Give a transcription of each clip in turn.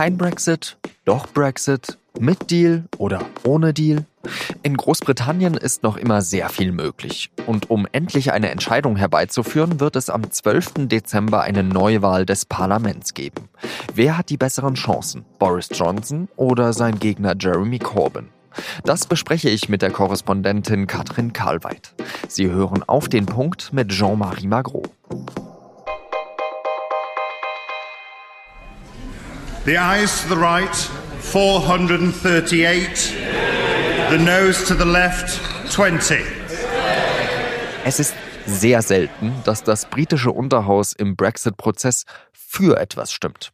Kein Brexit, doch Brexit, mit Deal oder ohne Deal? In Großbritannien ist noch immer sehr viel möglich. Und um endlich eine Entscheidung herbeizuführen, wird es am 12. Dezember eine Neuwahl des Parlaments geben. Wer hat die besseren Chancen? Boris Johnson oder sein Gegner Jeremy Corbyn? Das bespreche ich mit der Korrespondentin Katrin Karlweit. Sie hören auf den Punkt mit Jean-Marie Magro. The eyes to the right, 438. The nose to the left, 20. Es ist sehr selten, dass das britische Unterhaus im Brexit-Prozess für etwas stimmt.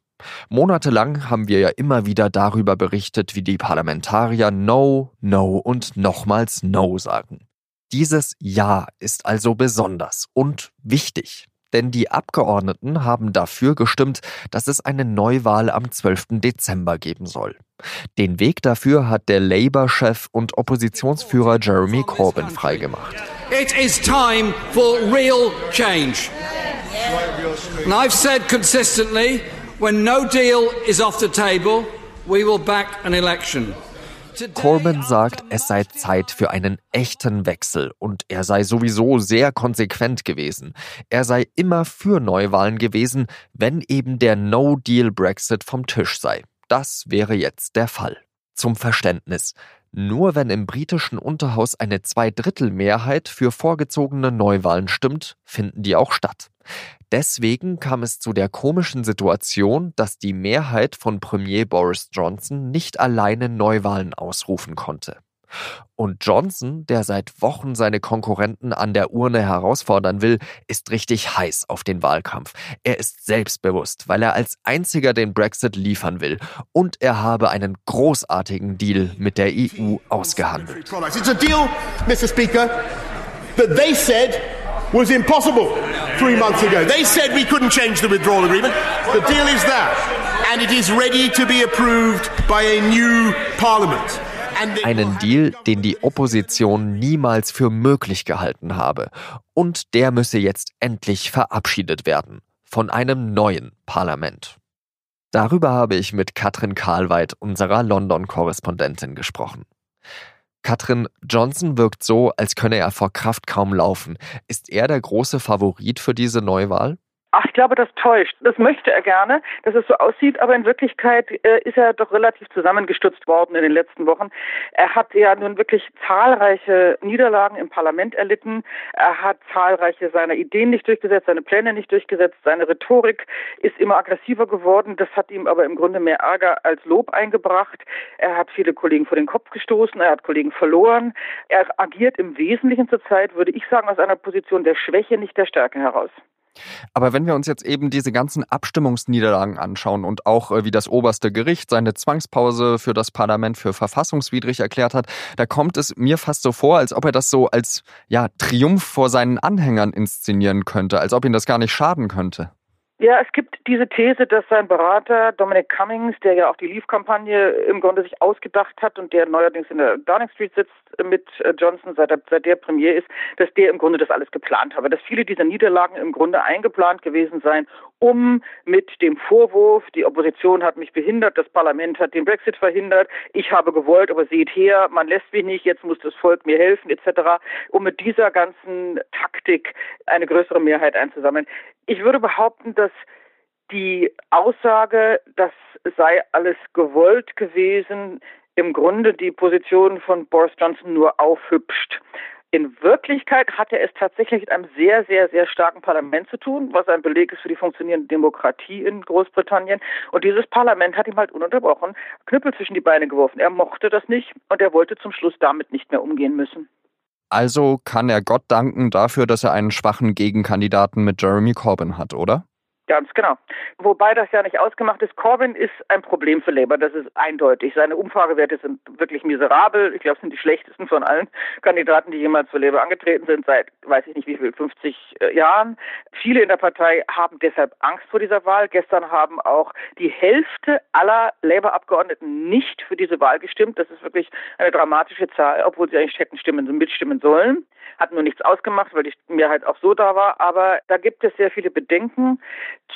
Monatelang haben wir ja immer wieder darüber berichtet, wie die Parlamentarier No, No und nochmals No sagen. Dieses Ja ist also besonders und wichtig, denn die Abgeordneten haben dafür gestimmt, dass es eine Neuwahl am 12. Dezember geben soll. Den Weg dafür hat der Labour-Chef und Oppositionsführer Jeremy Corbyn freigemacht. It is time for real change. And I've said consistently When no deal is off the table, we will back an election. Corbyn sagt, es sei Zeit für einen echten Wechsel und er sei sowieso sehr konsequent gewesen. Er sei immer für Neuwahlen gewesen, wenn eben der No-Deal-Brexit vom Tisch sei. Das wäre jetzt der Fall. Zum Verständnis. Nur wenn im britischen Unterhaus eine Zweidrittelmehrheit für vorgezogene Neuwahlen stimmt, finden die auch statt. Deswegen kam es zu der komischen Situation, dass die Mehrheit von Premier Boris Johnson nicht alleine Neuwahlen ausrufen konnte. Und Johnson, der seit Wochen seine Konkurrenten an der Urne herausfordern will, ist richtig heiß auf den Wahlkampf. Er ist selbstbewusst, weil er als einziger den Brexit liefern will. Und er habe einen großartigen Deal mit der EU ausgehandelt. It's a deal, Mr. Speaker, that they said was impossible three months ago. They said we couldn't change the withdrawal agreement. The deal is there, and it is ready to be approved by a new parliament. Einen Deal, den die Opposition niemals für möglich gehalten habe. Und der müsse jetzt endlich verabschiedet werden. Von einem neuen Parlament. Darüber habe ich mit Katrin Karlweit, unserer London-Korrespondentin, gesprochen. Katrin Johnson wirkt so, als könne er vor Kraft kaum laufen. Ist er der große Favorit für diese Neuwahl? Glaube, das täuscht. Das möchte er gerne, dass es so aussieht, aber in Wirklichkeit äh, ist er doch relativ zusammengestutzt worden in den letzten Wochen. Er hat ja nun wirklich zahlreiche Niederlagen im Parlament erlitten. Er hat zahlreiche seiner Ideen nicht durchgesetzt, seine Pläne nicht durchgesetzt. Seine Rhetorik ist immer aggressiver geworden. Das hat ihm aber im Grunde mehr Ärger als Lob eingebracht. Er hat viele Kollegen vor den Kopf gestoßen. Er hat Kollegen verloren. Er agiert im Wesentlichen zurzeit, würde ich sagen, aus einer Position der Schwäche, nicht der Stärke heraus. Aber wenn wir uns jetzt eben diese ganzen Abstimmungsniederlagen anschauen und auch äh, wie das oberste Gericht seine Zwangspause für das Parlament für verfassungswidrig erklärt hat, da kommt es mir fast so vor, als ob er das so als ja, Triumph vor seinen Anhängern inszenieren könnte, als ob ihm das gar nicht schaden könnte. Ja, es gibt diese These, dass sein Berater Dominic Cummings, der ja auch die Leave-Kampagne im Grunde sich ausgedacht hat und der neuerdings in der Downing Street sitzt mit äh, Johnson, seit, er, seit der Premier ist, dass der im Grunde das alles geplant habe, dass viele dieser Niederlagen im Grunde eingeplant gewesen seien, um mit dem Vorwurf, die Opposition hat mich behindert, das Parlament hat den Brexit verhindert, ich habe gewollt, aber seht her, man lässt mich nicht, jetzt muss das Volk mir helfen, etc., um mit dieser ganzen Taktik eine größere Mehrheit einzusammeln. Ich würde behaupten, dass die Aussage, das sei alles gewollt gewesen, im Grunde die Position von Boris Johnson nur aufhübscht. In Wirklichkeit hat er es tatsächlich mit einem sehr, sehr, sehr starken Parlament zu tun, was ein Beleg ist für die funktionierende Demokratie in Großbritannien. Und dieses Parlament hat ihm halt ununterbrochen Knüppel zwischen die Beine geworfen. Er mochte das nicht und er wollte zum Schluss damit nicht mehr umgehen müssen. Also kann er Gott danken dafür, dass er einen schwachen Gegenkandidaten mit Jeremy Corbyn hat, oder? Ganz genau. Wobei das ja nicht ausgemacht ist. Corbyn ist ein Problem für Labour, das ist eindeutig. Seine Umfragewerte sind wirklich miserabel. Ich glaube, es sind die schlechtesten von allen Kandidaten, die jemals für Labour angetreten sind, seit weiß ich nicht wie viel, 50 äh, Jahren. Viele in der Partei haben deshalb Angst vor dieser Wahl. Gestern haben auch die Hälfte aller Labour-Abgeordneten nicht für diese Wahl gestimmt. Das ist wirklich eine dramatische Zahl, obwohl sie eigentlich hätten stimmen, mitstimmen sollen. Hat nur nichts ausgemacht, weil die Mehrheit auch so da war. Aber da gibt es sehr viele Bedenken.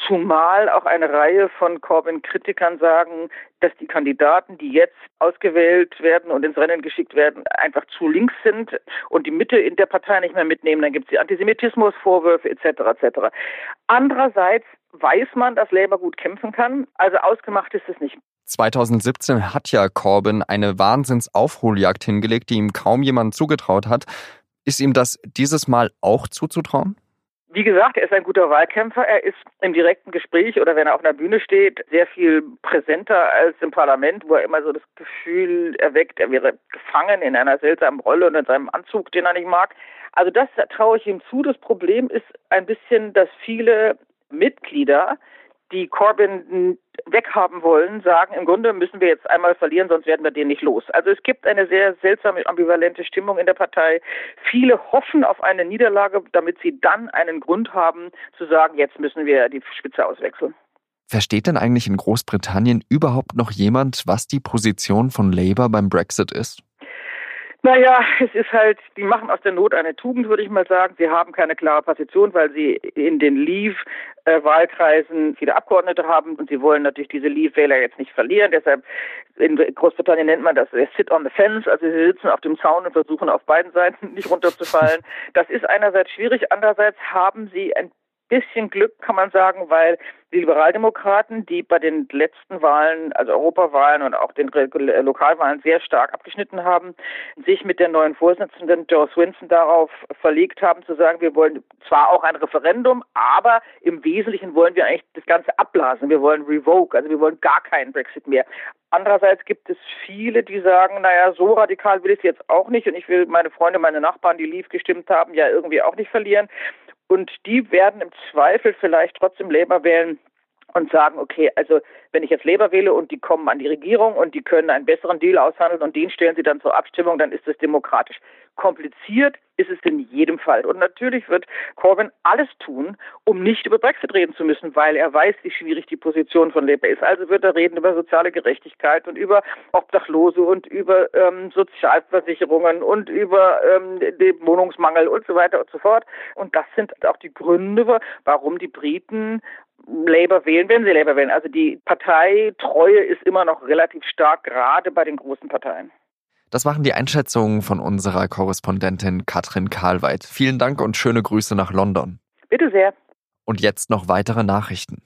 Zumal auch eine Reihe von Corbyn-Kritikern sagen, dass die Kandidaten, die jetzt ausgewählt werden und ins Rennen geschickt werden, einfach zu links sind und die Mitte in der Partei nicht mehr mitnehmen. Dann gibt es die Antisemitismusvorwürfe etc. etc. Andererseits weiß man, dass Labour gut kämpfen kann. Also ausgemacht ist es nicht. 2017 hat ja Corbyn eine Wahnsinnsaufholjagd hingelegt, die ihm kaum jemand zugetraut hat. Ist ihm das dieses Mal auch zuzutrauen? Wie gesagt, er ist ein guter Wahlkämpfer. Er ist im direkten Gespräch oder wenn er auf einer Bühne steht, sehr viel präsenter als im Parlament, wo er immer so das Gefühl erweckt, er wäre gefangen in einer seltsamen Rolle und in seinem Anzug, den er nicht mag. Also das traue ich ihm zu. Das Problem ist ein bisschen, dass viele Mitglieder die Corbyn weghaben wollen, sagen, im Grunde müssen wir jetzt einmal verlieren, sonst werden wir den nicht los. Also es gibt eine sehr seltsame, ambivalente Stimmung in der Partei. Viele hoffen auf eine Niederlage, damit sie dann einen Grund haben zu sagen, jetzt müssen wir die Spitze auswechseln. Versteht denn eigentlich in Großbritannien überhaupt noch jemand, was die Position von Labour beim Brexit ist? Naja, es ist halt, die machen aus der Not eine Tugend, würde ich mal sagen. Sie haben keine klare Position, weil sie in den Leave-Wahlkreisen viele Abgeordnete haben und sie wollen natürlich diese Leave-Wähler jetzt nicht verlieren. Deshalb in Großbritannien nennt man das Sit on the Fence, also sie sitzen auf dem Zaun und versuchen auf beiden Seiten nicht runterzufallen. Das ist einerseits schwierig, andererseits haben sie ein bisschen Glück, kann man sagen, weil die Liberaldemokraten, die bei den letzten Wahlen, also Europawahlen und auch den Lokalwahlen sehr stark abgeschnitten haben, sich mit der neuen Vorsitzenden Joe Swinson darauf verlegt haben, zu sagen, wir wollen zwar auch ein Referendum, aber im Wesentlichen wollen wir eigentlich das Ganze abblasen. Wir wollen revoke, also wir wollen gar keinen Brexit mehr. Andererseits gibt es viele, die sagen, naja, so radikal will ich es jetzt auch nicht und ich will meine Freunde, meine Nachbarn, die Leave gestimmt haben, ja irgendwie auch nicht verlieren. Und die werden im Zweifel vielleicht trotzdem Labour wählen und sagen, okay, also wenn ich jetzt Labour wähle und die kommen an die Regierung und die können einen besseren Deal aushandeln und den stellen sie dann zur Abstimmung, dann ist das demokratisch. Kompliziert ist es in jedem Fall. Und natürlich wird Corbyn alles tun, um nicht über Brexit reden zu müssen, weil er weiß, wie schwierig die Position von Labour ist. Also wird er reden über soziale Gerechtigkeit und über Obdachlose und über ähm, Sozialversicherungen und über ähm, den Wohnungsmangel und so weiter und so fort. Und das sind auch die Gründe, warum die Briten Labour wählen, wenn sie Labour wählen. Also die Parteitreue ist immer noch relativ stark, gerade bei den großen Parteien. Das waren die Einschätzungen von unserer Korrespondentin Katrin Karlweit. Vielen Dank und schöne Grüße nach London. Bitte sehr. Und jetzt noch weitere Nachrichten.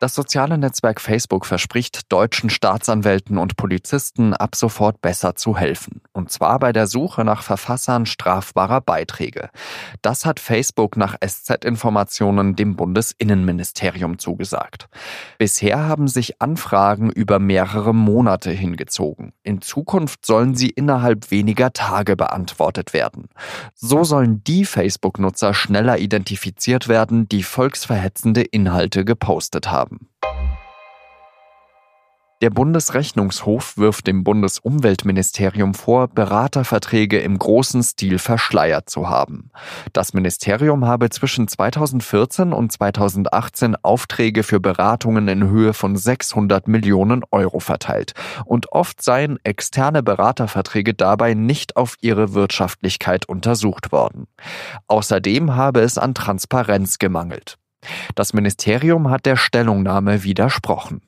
Das soziale Netzwerk Facebook verspricht deutschen Staatsanwälten und Polizisten ab sofort besser zu helfen. Und zwar bei der Suche nach Verfassern strafbarer Beiträge. Das hat Facebook nach SZ-Informationen dem Bundesinnenministerium zugesagt. Bisher haben sich Anfragen über mehrere Monate hingezogen. In Zukunft sollen sie innerhalb weniger Tage beantwortet werden. So sollen die Facebook-Nutzer schneller identifiziert werden, die volksverhetzende Inhalte gepostet haben. Der Bundesrechnungshof wirft dem Bundesumweltministerium vor, Beraterverträge im großen Stil verschleiert zu haben. Das Ministerium habe zwischen 2014 und 2018 Aufträge für Beratungen in Höhe von 600 Millionen Euro verteilt. Und oft seien externe Beraterverträge dabei nicht auf ihre Wirtschaftlichkeit untersucht worden. Außerdem habe es an Transparenz gemangelt. Das Ministerium hat der Stellungnahme widersprochen.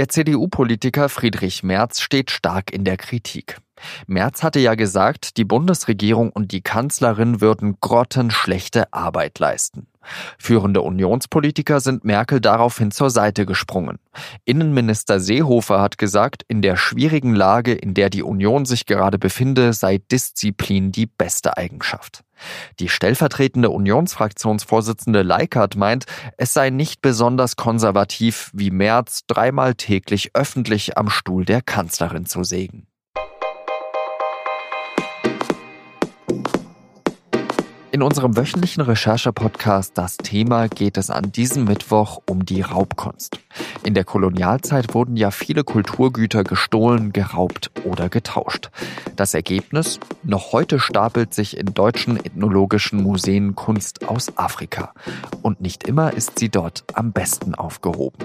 Der CDU-Politiker Friedrich Merz steht stark in der Kritik. Merz hatte ja gesagt, die Bundesregierung und die Kanzlerin würden grottenschlechte Arbeit leisten. Führende Unionspolitiker sind Merkel daraufhin zur Seite gesprungen. Innenminister Seehofer hat gesagt, in der schwierigen Lage, in der die Union sich gerade befinde, sei Disziplin die beste Eigenschaft. Die stellvertretende Unionsfraktionsvorsitzende Leikert meint, es sei nicht besonders konservativ, wie Merz dreimal täglich öffentlich am Stuhl der Kanzlerin zu sägen. In unserem wöchentlichen Recherche-Podcast Das Thema geht es an diesem Mittwoch um die Raubkunst. In der Kolonialzeit wurden ja viele Kulturgüter gestohlen, geraubt oder getauscht. Das Ergebnis? Noch heute stapelt sich in deutschen ethnologischen Museen Kunst aus Afrika. Und nicht immer ist sie dort am besten aufgehoben.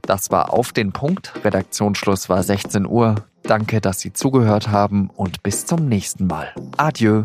Das war auf den Punkt. Redaktionsschluss war 16 Uhr. Danke, dass Sie zugehört haben und bis zum nächsten Mal. Adieu.